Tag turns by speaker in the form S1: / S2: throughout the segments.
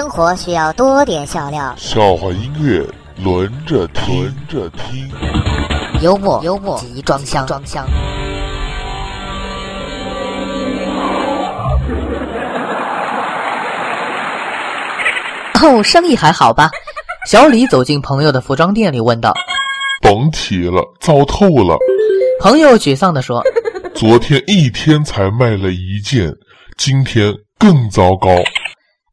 S1: 生活需要多点笑料，
S2: 笑话音乐轮着听，轮着听。
S1: 幽默幽默集装箱装箱。
S3: 哦，生意还好吧？小李走进朋友的服装店里，问道：“
S2: 甭提了，糟透了。”
S3: 朋友沮丧地说：“
S2: 昨天一天才卖了一件，今天更糟糕。”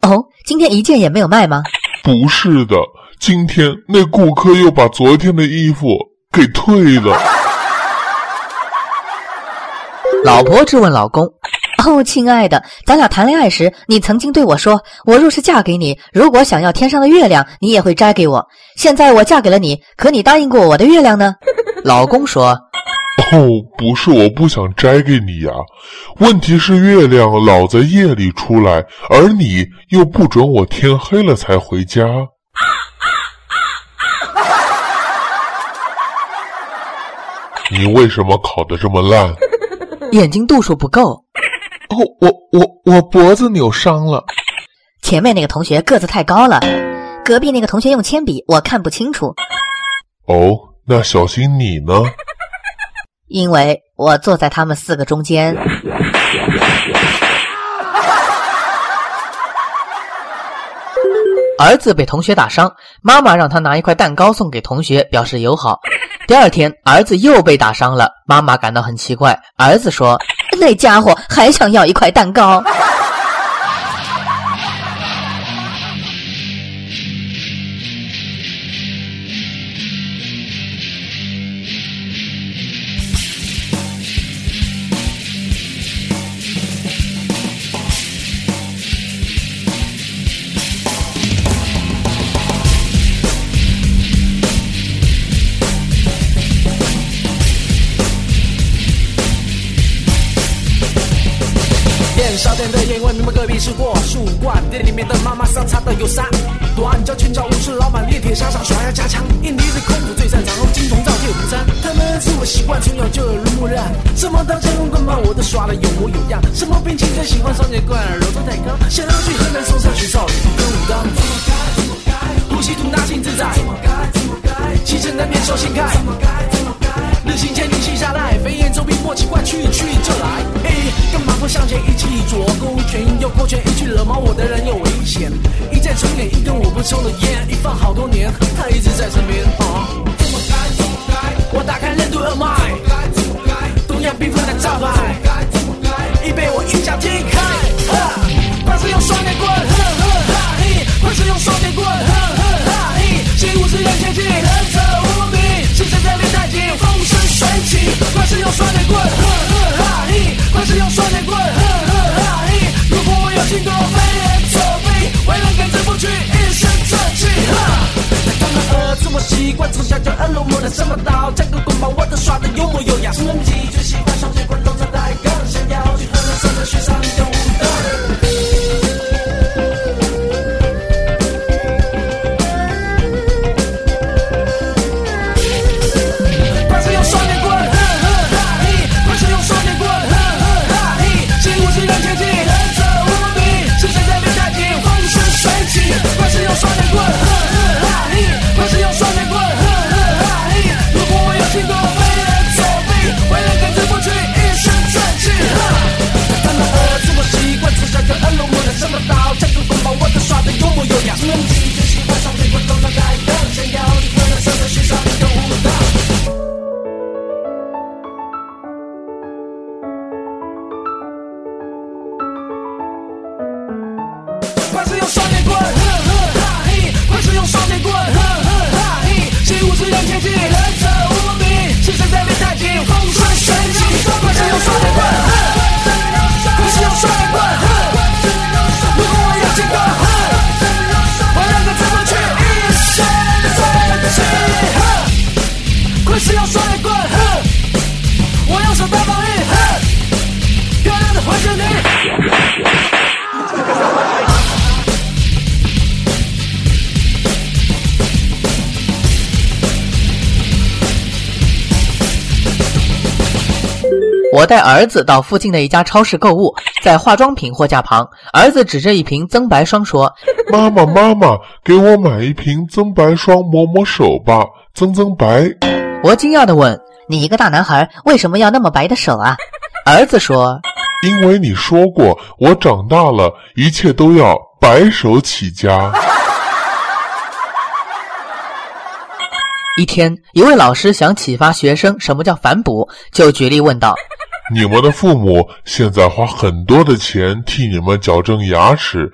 S3: 哦，今天一件也没有卖吗？
S2: 不是的，今天那顾客又把昨天的衣服给退了。
S3: 老婆质问老公。哦，亲爱的，咱俩谈恋爱时，你曾经对我说，我若是嫁给你，如果想要天上的月亮，你也会摘给我。现在我嫁给了你，可你答应过我的月亮呢？老公说：“
S2: 哦，不是我不想摘给你呀，问题是月亮老在夜里出来，而你又不准我天黑了才回家。你为什么考得这么烂？
S3: 眼睛度数不够。”
S4: 哦，我我我脖子扭伤了。
S3: 前面那个同学个子太高了，隔壁那个同学用铅笔，我看不清楚。
S2: 哦，那小新你呢？
S3: 因为我坐在他们四个中间。儿子被同学打伤，妈妈让他拿一块蛋糕送给同学，表示友好。第二天，儿子又被打伤了，妈妈感到很奇怪。儿子说。那家伙还想要一块蛋糕。
S5: 就耳濡目染。什么刀剑棍棒我都耍的有模有样。什么兵器最喜欢双截棍，柔中带刚。想要去河南嵩山学少林跟武当。怎么改怎么改呼吸吐纳心自在。怎么改怎么改气沉丹田手心开。日行千里心下来，飞檐走壁莫奇怪，去去就来。干嘛不向前一起左勾拳右勾拳，一去惹毛我的人有危险。一再重演一根我不抽的烟，一放好多年，他一直在身边。啊，怎么改怎么改我打开任督二脉，东亚病夫的招牌，已被我一脚踢开。快使用双截棍，快使用双截棍，哼哼哈嘿习武之人前进，忍者无敌，是谁在练太极，风生水起，快使用双截棍。快使用双截棍！哼哼哈嘿如果我有心多飞檐走壁，为了根子不屈，一身正气。哈他们儿子我习惯从小就耳濡目染，什么刀这个棍棒我都耍得有模有样。河南省
S3: 我带儿子到附近的一家超市购物，在化妆品货架旁，儿子指着一瓶增白霜说
S2: 妈妈，妈妈，给我买一瓶增白霜抹抹手吧，增增白。：“
S3: 我惊讶地问，
S1: 你一个大男孩为什么要那么白的手啊？
S3: 儿子说，
S2: 因为你说过，我长大了，一切都要白手起家。
S3: 一天，一位老师想启发学生什么叫反哺，就举例问道。”
S2: 你们的父母现在花很多的钱替你们矫正牙齿，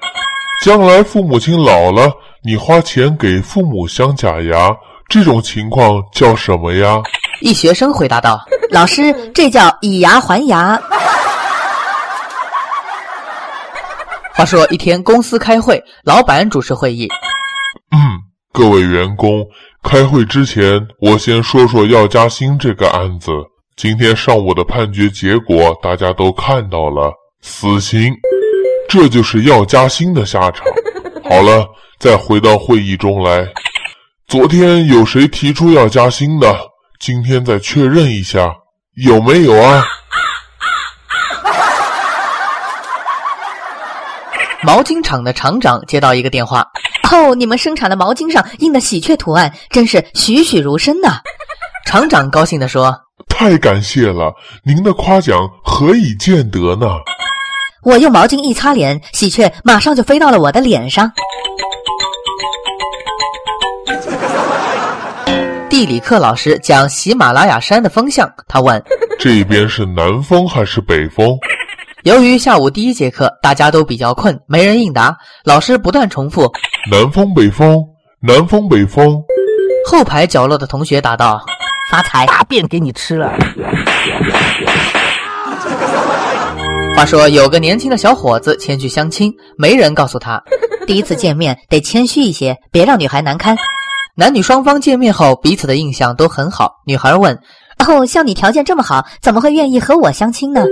S2: 将来父母亲老了，你花钱给父母镶假牙，这种情况叫什么呀？
S3: 一学生回答道
S1: 老师，这叫以牙还牙。：“
S3: 话说一天公司开会，老板主持会议，
S2: 嗯，各位员工，开会之前，我先说说要加薪这个案子。今天上午的判决结果大家都看到了，死刑，这就是要加薪的下场。好了，再回到会议中来。昨天有谁提出要加薪的？今天再确认一下，有没有啊？
S3: 毛巾厂的厂长接到一个电话，
S1: 哦，你们生产的毛巾上印的喜鹊图案真是栩栩如生呐、
S3: 厂长高兴地说
S2: 太感谢了，您的夸奖何以见得呢？
S1: 我用毛巾一擦脸，喜鹊马上就飞到了我的脸上。：“
S3: 地理课老师讲喜马拉雅山的风向，他问。”
S2: 这边是南风还是北风？
S3: 由于下午第一节课大家都比较困，没人应答，老师不断重复。
S2: 南风北风，南风北风。
S3: 后排角落的同学答道
S1: 发财！
S5: 大便给你吃了。：“
S3: 话说有个年轻的小伙子前去相亲，没人告诉他。
S1: 第一次见面得谦虚一些，别让女孩难堪。
S3: 男女双方见面后，彼此的印象都很好。女孩问
S1: 哦，像你条件这么好，怎么会愿意和我相亲呢？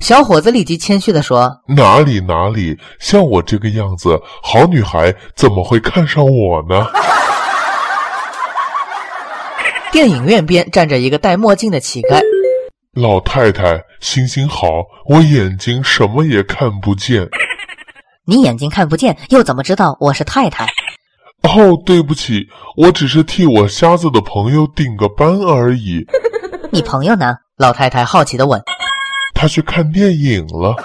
S3: 小伙子，立即谦虚地说
S2: 哪里哪里，像我这个样子，好女孩怎么会看上我呢？：“
S3: 电影院边站着一个戴墨镜的乞丐。
S2: 老太太，行行好，我眼睛什么也看不见。
S1: 你眼睛看不见，又怎么知道我是太太？
S2: 哦，对不起，我只是替我瞎子的朋友顶个班而已。
S1: 你朋友呢？”
S3: 老太太好奇的问
S2: 他去看电影了。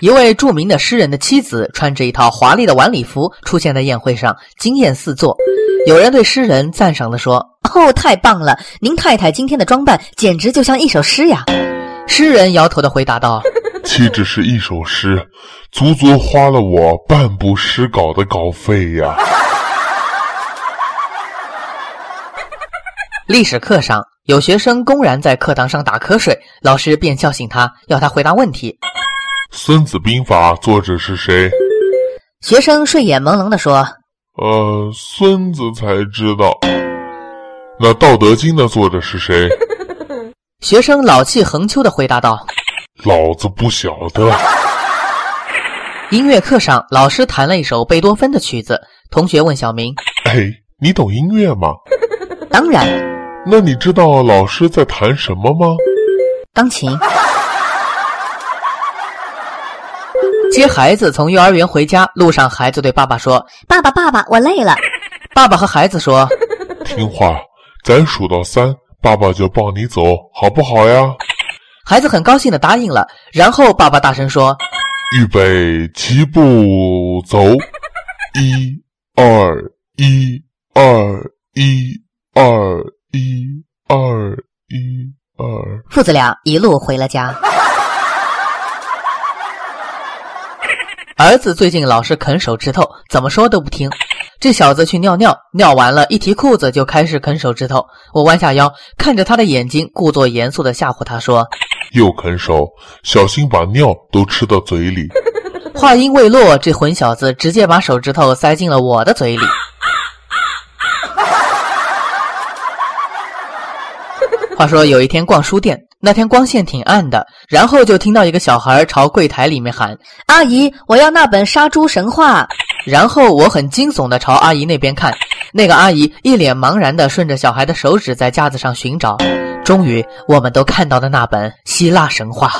S3: 一位著名的诗人的妻子穿着一套华丽的晚礼服出现在宴会上，惊艳四座。有人对诗人赞赏地说
S1: 哦，太棒了！您太太今天的装扮简直就像一首诗呀。：“
S3: 诗人摇头的回答道。”
S2: 岂止是一首诗，足足花了我半部诗稿的稿费呀！
S3: 历史课上，有学生公然在课堂上打瞌睡，老师便叫醒他，要他回答问题。
S2: 《孙子兵法》作者是谁？
S1: 学生睡眼朦胧地说
S2: 呃，孙子才知道。那《道德经》的作者是谁？
S3: 学生老气横秋地回答道
S2: 老子不晓得。：“
S3: 音乐课上，老师弹了一首贝多芬的曲子。同学问小明
S2: 哎，你懂音乐吗？：‘
S1: 当然，
S2: 那你知道老师在弹什么吗？
S1: 钢琴。
S3: 接孩子从幼儿园回家，路上孩子对爸爸说
S1: 爸爸，爸爸，我累了。：‘
S3: 爸爸和孩子说，
S2: 听话，咱数到三，爸爸就抱你走，好不好呀？
S3: 孩子很高兴的答应了。然后爸爸大声说
S2: 预备，齐步走，一二一二一二一二一二。
S1: 父子俩一路回了家。
S3: 儿子最近老是啃手指头，怎么说都不听。这小子去尿尿，尿完了，一提裤子就开始啃手指头。我弯下腰，看着他的眼睛，故作严肃的吓唬他说
S2: 又啃手，小心把尿都吃到嘴里。：“
S3: 话音未落，这混小子直接把手指头塞进了我的嘴里。”话说有一天逛书店，那天光线挺暗的，然后就听到一个小孩朝柜台里面喊
S1: 阿姨，我要那本《杀猪神话》。
S3: 然后我很惊悚地朝阿姨那边看，那个阿姨一脸茫然地顺着小孩的手指在架子上寻找，终于，我们都看到了那本希腊神话。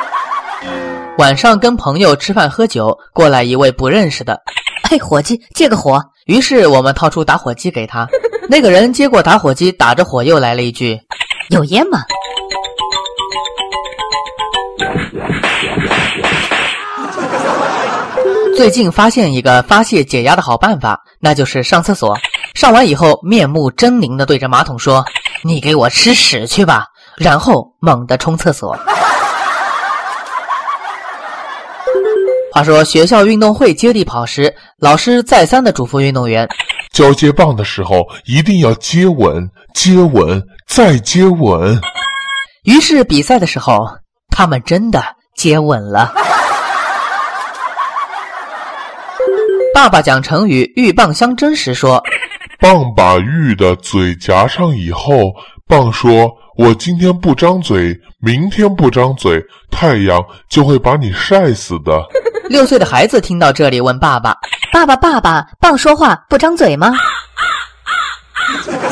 S3: 晚上跟朋友吃饭喝酒，过来一位不认识的，
S1: 哎，伙计，借个火。
S3: 于是我们掏出打火机给他。那个人接过打火机，打着火又来了一句：“
S1: 有烟吗？”
S3: 最近发现一个发泄解压的好办法，那就是上厕所。上完以后，面目狰狞的对着马桶说：“你给我吃屎去吧！”然后猛地冲厕所。话说学校运动会接力跑时，老师再三的嘱咐运动员，
S2: 交接棒的时候一定要接吻，接吻再接吻。
S3: 于是比赛的时候，他们真的接吻了。爸爸讲成语“鹬蚌相争”时说：“
S2: 蚌把鹬的嘴夹上以后，蚌说。”我今天不张嘴，明天不张嘴，太阳就会把你晒死的。
S3: 六岁的孩子听到这里，问爸爸：“
S1: 爸爸，爸爸，蚌说话不张嘴吗？”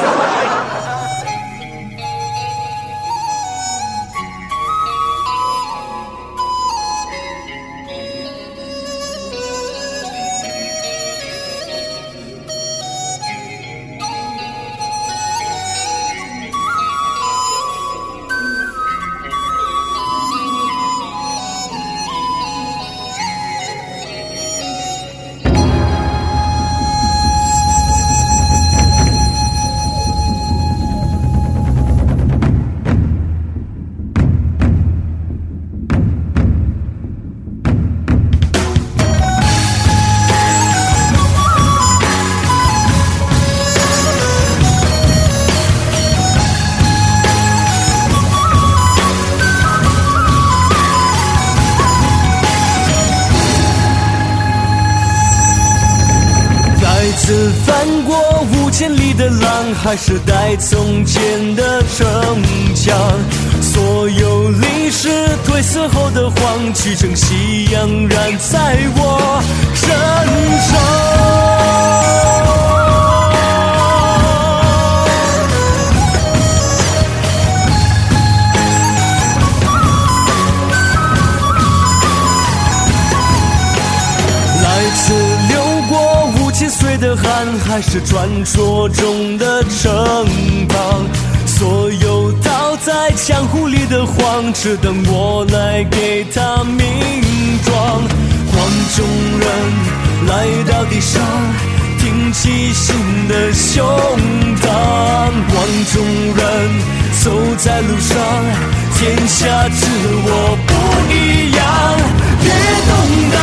S6: 翻过五千里的浪还是待从前的城墙，所有历史褪色后的黄，气成夕阳染在我身上。还是传说中的。城邦，所有倒在江湖里的黄，只等我来给他名状。黄种人来到地上，挺起新的胸膛。黄种人走在路上，天下之我不一样。别动荡，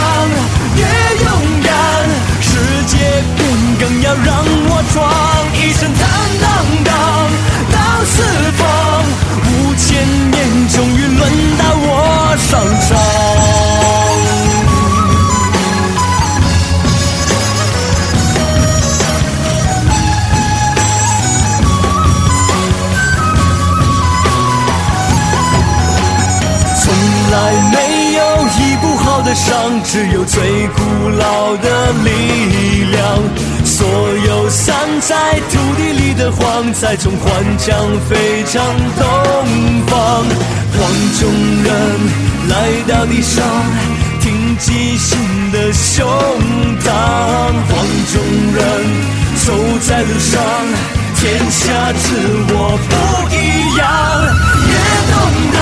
S6: 要让我闯。一身坦荡荡到四方，五千年终于轮到我上场。从来没有医不好的伤，只有最古老的力量。在土地里的黄，在从幻江飞向东方。黄种人来到地上，挺起新的胸膛。黄种人走在路上，天下自我不一样。越动荡，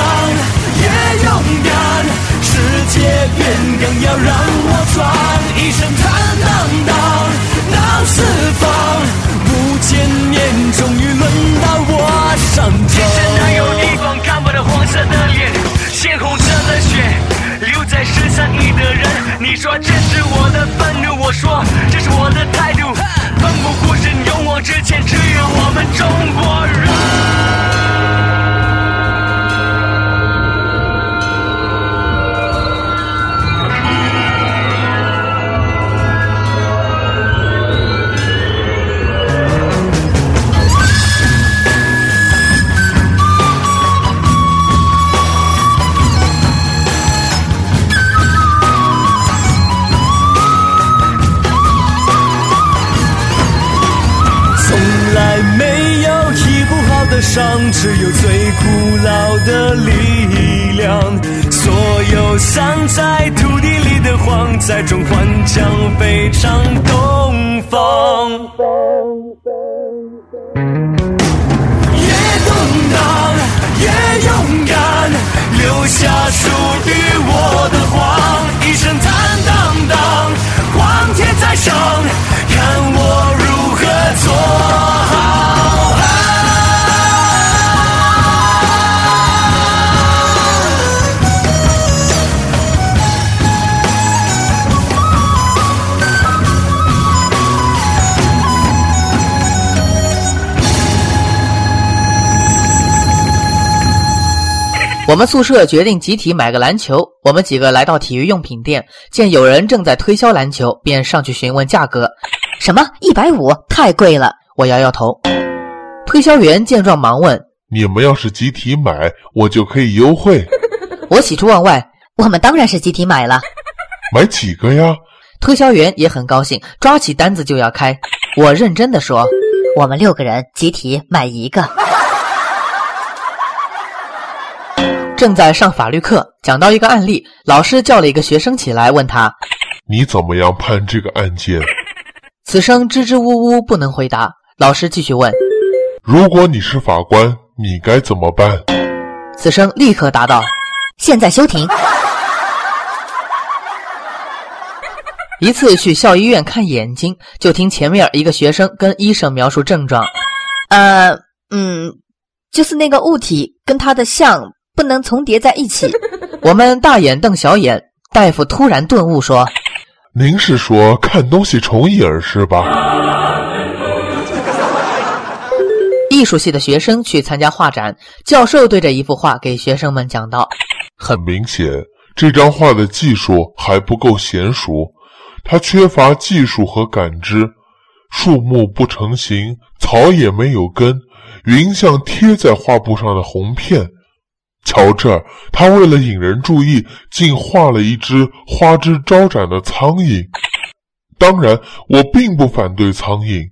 S6: 越勇敢，世界变更要让我闯，一声坦荡荡。到四方，千年终于轮到我上场。
S7: 天生还有地方看不到黄色的脸，鲜红色的血留在十三亿的人。你说这是我的愤怒，我说这是我的态度。奋不顾身勇往直前，
S6: 只有我们我
S3: 们宿舍决定集体买个篮球。我们几个来到体育用品店，见有人正在推销篮球，便上去询问价格。
S1: 什么？一百五？太贵了！
S3: 我摇摇头。推销员见状忙问：“
S2: 你们要是集体买，我就可以优惠。”
S3: 我喜出望外：“
S1: 我们当然是集体买了。
S2: 买几个呀？”
S3: 推销员也很高兴，抓起单子就要开。我认真的说：“
S1: 我们六个人集体买一个。”
S3: 正在上法律课，讲到一个案例，老师叫了一个学生起来，问他：“
S2: 你怎么样判这个案件？”
S3: 此生支支吾吾不能回答。老师继续问：“
S2: 如果你是法官，你该怎么办？”
S3: 此生立刻答道：“
S1: 现在休庭。”
S3: 一次去校医院看眼睛，就听前面一个学生跟医生描述症状：“
S1: 呃，嗯，就是那个物体跟它的像。”不能重叠在一起。
S3: 我们大眼瞪小眼，大夫突然顿悟说：“
S2: 您是说看东西重影是吧？”
S3: 艺术系的学生去参加画展，教授对着一幅画给学生们讲道：“
S2: 很明显，这张画的技术还不够娴熟，它缺乏技术和感知。树木不成形，草也没有根，云像贴在画布上的红片。”瞧这儿，他为了引人注意，竟画了一只花枝招展的苍蝇。当然，我并不反对苍蝇。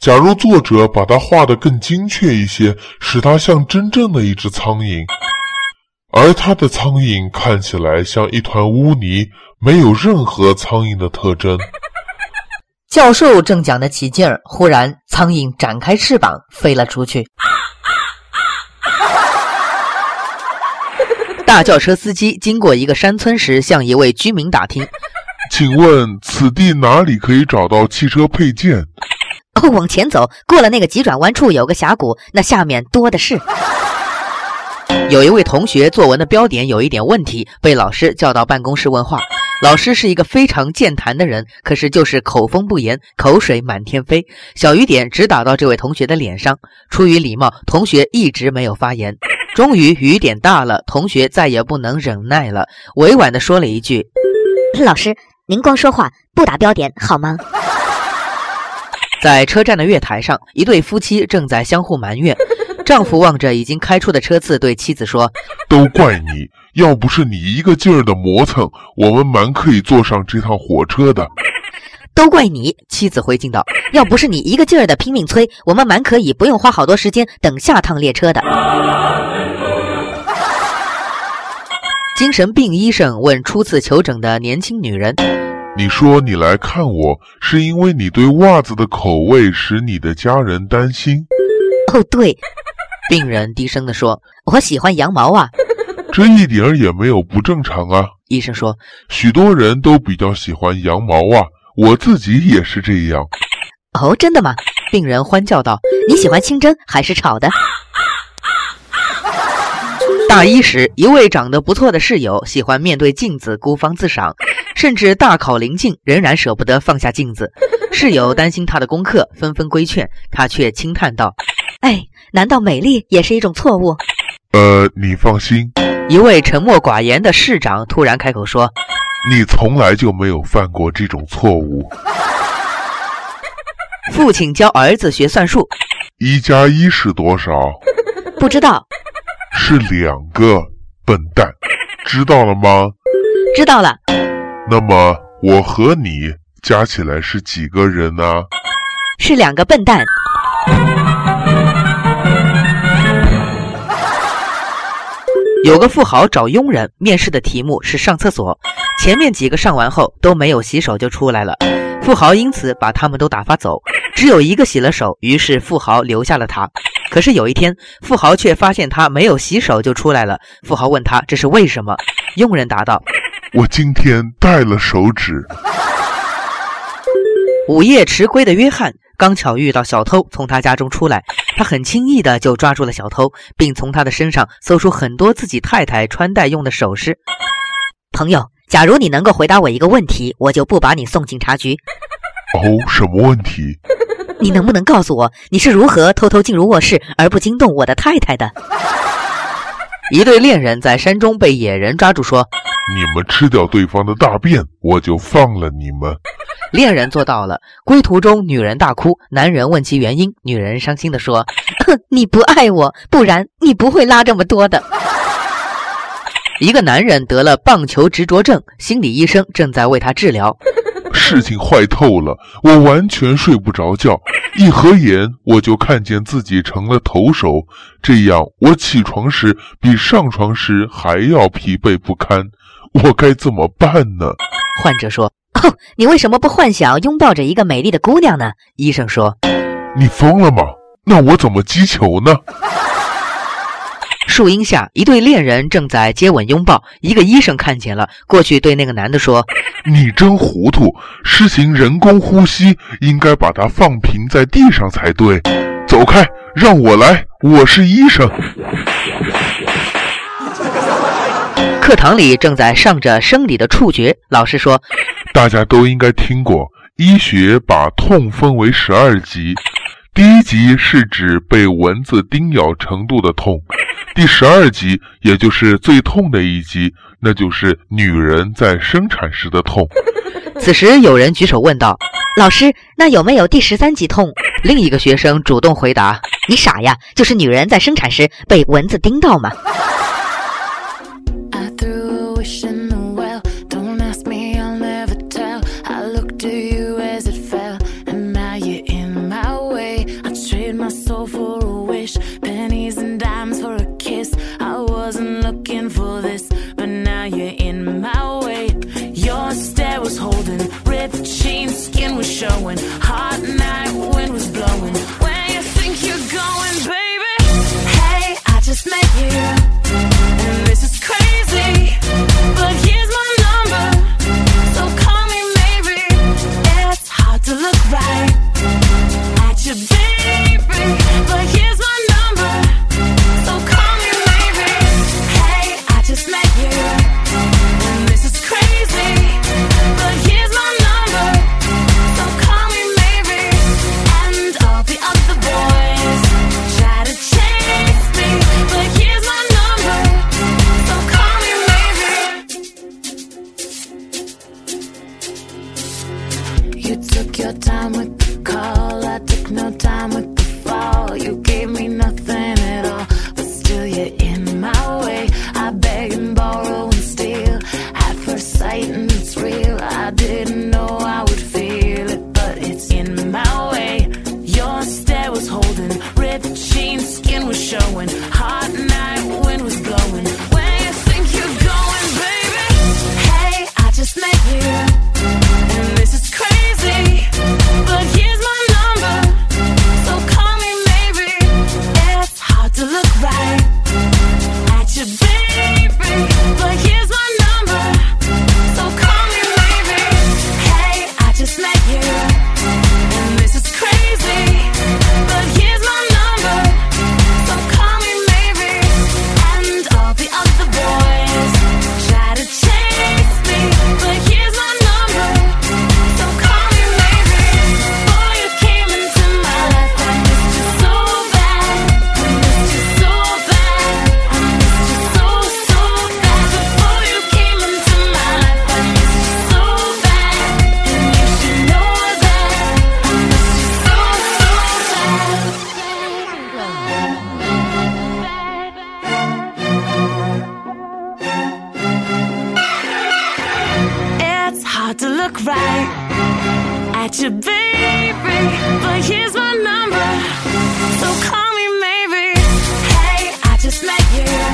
S2: 假如作者把它画得更精确一些，使它像真正的一只苍蝇，而他的苍蝇看起来像一团污泥，没有任何苍蝇的特征。
S3: 教授正讲得起劲儿，忽然苍蝇展开翅膀飞了出去。大轿车司机经过一个山村时，向一位居民打听：“
S2: 请问此地哪里可以找到汽车配件？”“
S1: 哦，往前走，过了那个急转弯处有个峡谷，那下面多的是。”
S3: 有一位同学作文的标点有一点问题，被老师叫到办公室问话。老师是一个非常健谈的人，可是就是口风不严，口水满天飞，小雨点直打到这位同学的脸上。出于礼貌，同学一直没有发言。终于雨点大了，同学再也不能忍耐了，委婉地说了一句：“
S1: 老师，您光说话不打标点好吗？”
S3: 在车站的月台上，一对夫妻正在相互埋怨。丈夫望着已经开出的车次，对妻子说：“
S2: 都怪你，要不是你一个劲儿的磨蹭，我们蛮可以坐上这趟火车的。”
S1: 都怪你，妻子回敬道：“要不是你一个劲儿的拼命催，我们蛮可以不用花好多时间等下趟列车的。”
S3: 精神病医生问初次求诊的年轻女人：“
S2: 你说你来看我，是因为你对袜子的口味使你的家人担心？”“
S1: 哦，对。”
S3: 病人低声地说：“
S1: 我喜欢羊毛啊。”“
S2: 这一点儿也没有不正常啊。”
S3: 医生说：“
S2: 许多人都比较喜欢羊毛啊，我自己也是这样。”“
S1: 哦，真的吗？”
S3: 病人欢叫道：“
S1: 你喜欢清蒸还是炒的？”
S3: 大一时，一位长得不错的室友喜欢面对镜子孤芳自赏，甚至大考临近仍然舍不得放下镜子。室友担心他的功课，纷纷规劝，他却轻叹道：“
S1: 哎，难道美丽也是一种错误？”
S2: 呃，你放心。
S3: 一位沉默寡言的市长突然开口说：“
S2: 你从来就没有犯过这种错误。”
S3: 父亲教儿子学算术：“
S2: 一加一是多少？”
S1: 不知道。
S2: 是两个笨蛋，知道了吗？
S1: 知道了。
S2: 那么我和你加起来是几个人呢？
S1: 是两个笨蛋。
S3: 有个富豪找佣人面试的题目是上厕所，前面几个上完后都没有洗手就出来了，富豪因此把他们都打发走，只有一个洗了手，于是富豪留下了他。可是有一天，富豪却发现他没有洗手就出来了，富豪问他这是为什么，佣人答道：“
S2: 我今天带了手纸。”
S3: 午夜迟归的约翰刚巧遇到小偷从他家中出来，他很轻易的就抓住了小偷，并从他的身上搜出很多自己太太穿戴用的首饰。
S8: 朋友，假如你能够回答我一个问题，我就不把你送警察局。
S2: 哦，什么问题？
S8: 你能不能告诉我，你是如何偷偷进入卧室而不惊动我的太太的？
S3: 一对恋人在山中被野人抓住，说：“
S2: 你们吃掉对方的大便，我就放了你们。”
S3: 恋人做到了。归途中，女人大哭，男人问其原因，女人伤心地说：“
S8: 你不爱我，不然你不会拉这么多的。”
S3: 一个男人得了棒球执着症，心理医生正在为他治疗。
S2: 事情坏透了，我完全睡不着觉，一合眼我就看见自己成了投手，这样我起床时比上床时还要疲惫不堪，我该怎么办呢？
S3: 患者说。
S8: 哦，你为什么不幻想拥抱着一个美丽的姑娘呢？
S3: 医生说：“
S2: 你疯了吗？那我怎么击球呢？”
S3: 树荫下，一对恋人正在接吻拥抱。一个医生看见了，过去对那个男的说：“
S2: 你真糊涂！施行人工呼吸，应该把它放平在地上才对。走开，让我来，我是医生。”
S3: 课堂里正在上着生理的触觉，老师说：“
S2: 大家都应该听过，医学把痛分为十二级，第一级是指被蚊子叮咬程度的痛，第十二集，也就是最痛的一集，那就是女人在生产时的痛。”
S3: 此时有人举手问道：“
S8: 老师，那有没有第十三集痛？”
S3: 另一个学生主动回答：“
S8: 你傻呀，就是女人在生产时被蚊子叮到嘛。”
S9: at your baby, but here's my number. So call me maybe. Hey, I just met you.